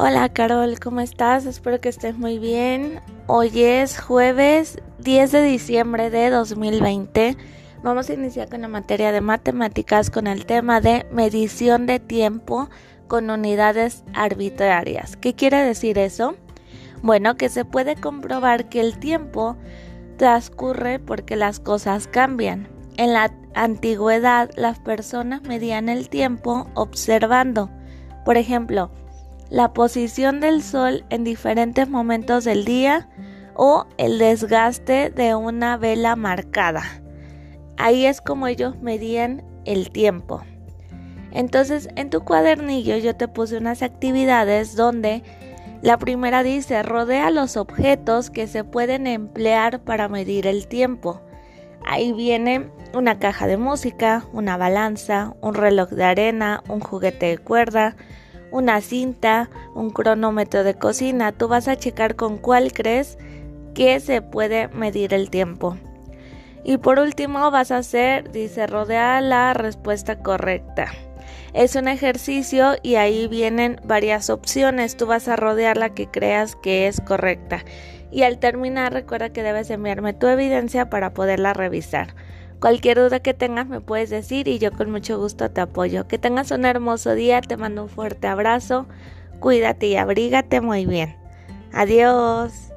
Hola Carol, ¿cómo estás? Espero que estés muy bien. Hoy es jueves 10 de diciembre de 2020. Vamos a iniciar con la materia de matemáticas con el tema de medición de tiempo con unidades arbitrarias. ¿Qué quiere decir eso? Bueno, que se puede comprobar que el tiempo transcurre porque las cosas cambian. En la antigüedad las personas medían el tiempo observando. Por ejemplo, la posición del sol en diferentes momentos del día o el desgaste de una vela marcada. Ahí es como ellos medían el tiempo. Entonces en tu cuadernillo yo te puse unas actividades donde la primera dice rodea los objetos que se pueden emplear para medir el tiempo. Ahí viene una caja de música, una balanza, un reloj de arena, un juguete de cuerda, una cinta, un cronómetro de cocina. Tú vas a checar con cuál crees que se puede medir el tiempo. Y por último vas a hacer, dice, rodea la respuesta correcta. Es un ejercicio y ahí vienen varias opciones. Tú vas a rodear la que creas que es correcta. Y al terminar recuerda que debes enviarme tu evidencia para poderla revisar. Cualquier duda que tengas me puedes decir y yo con mucho gusto te apoyo. Que tengas un hermoso día, te mando un fuerte abrazo, cuídate y abrígate muy bien. Adiós.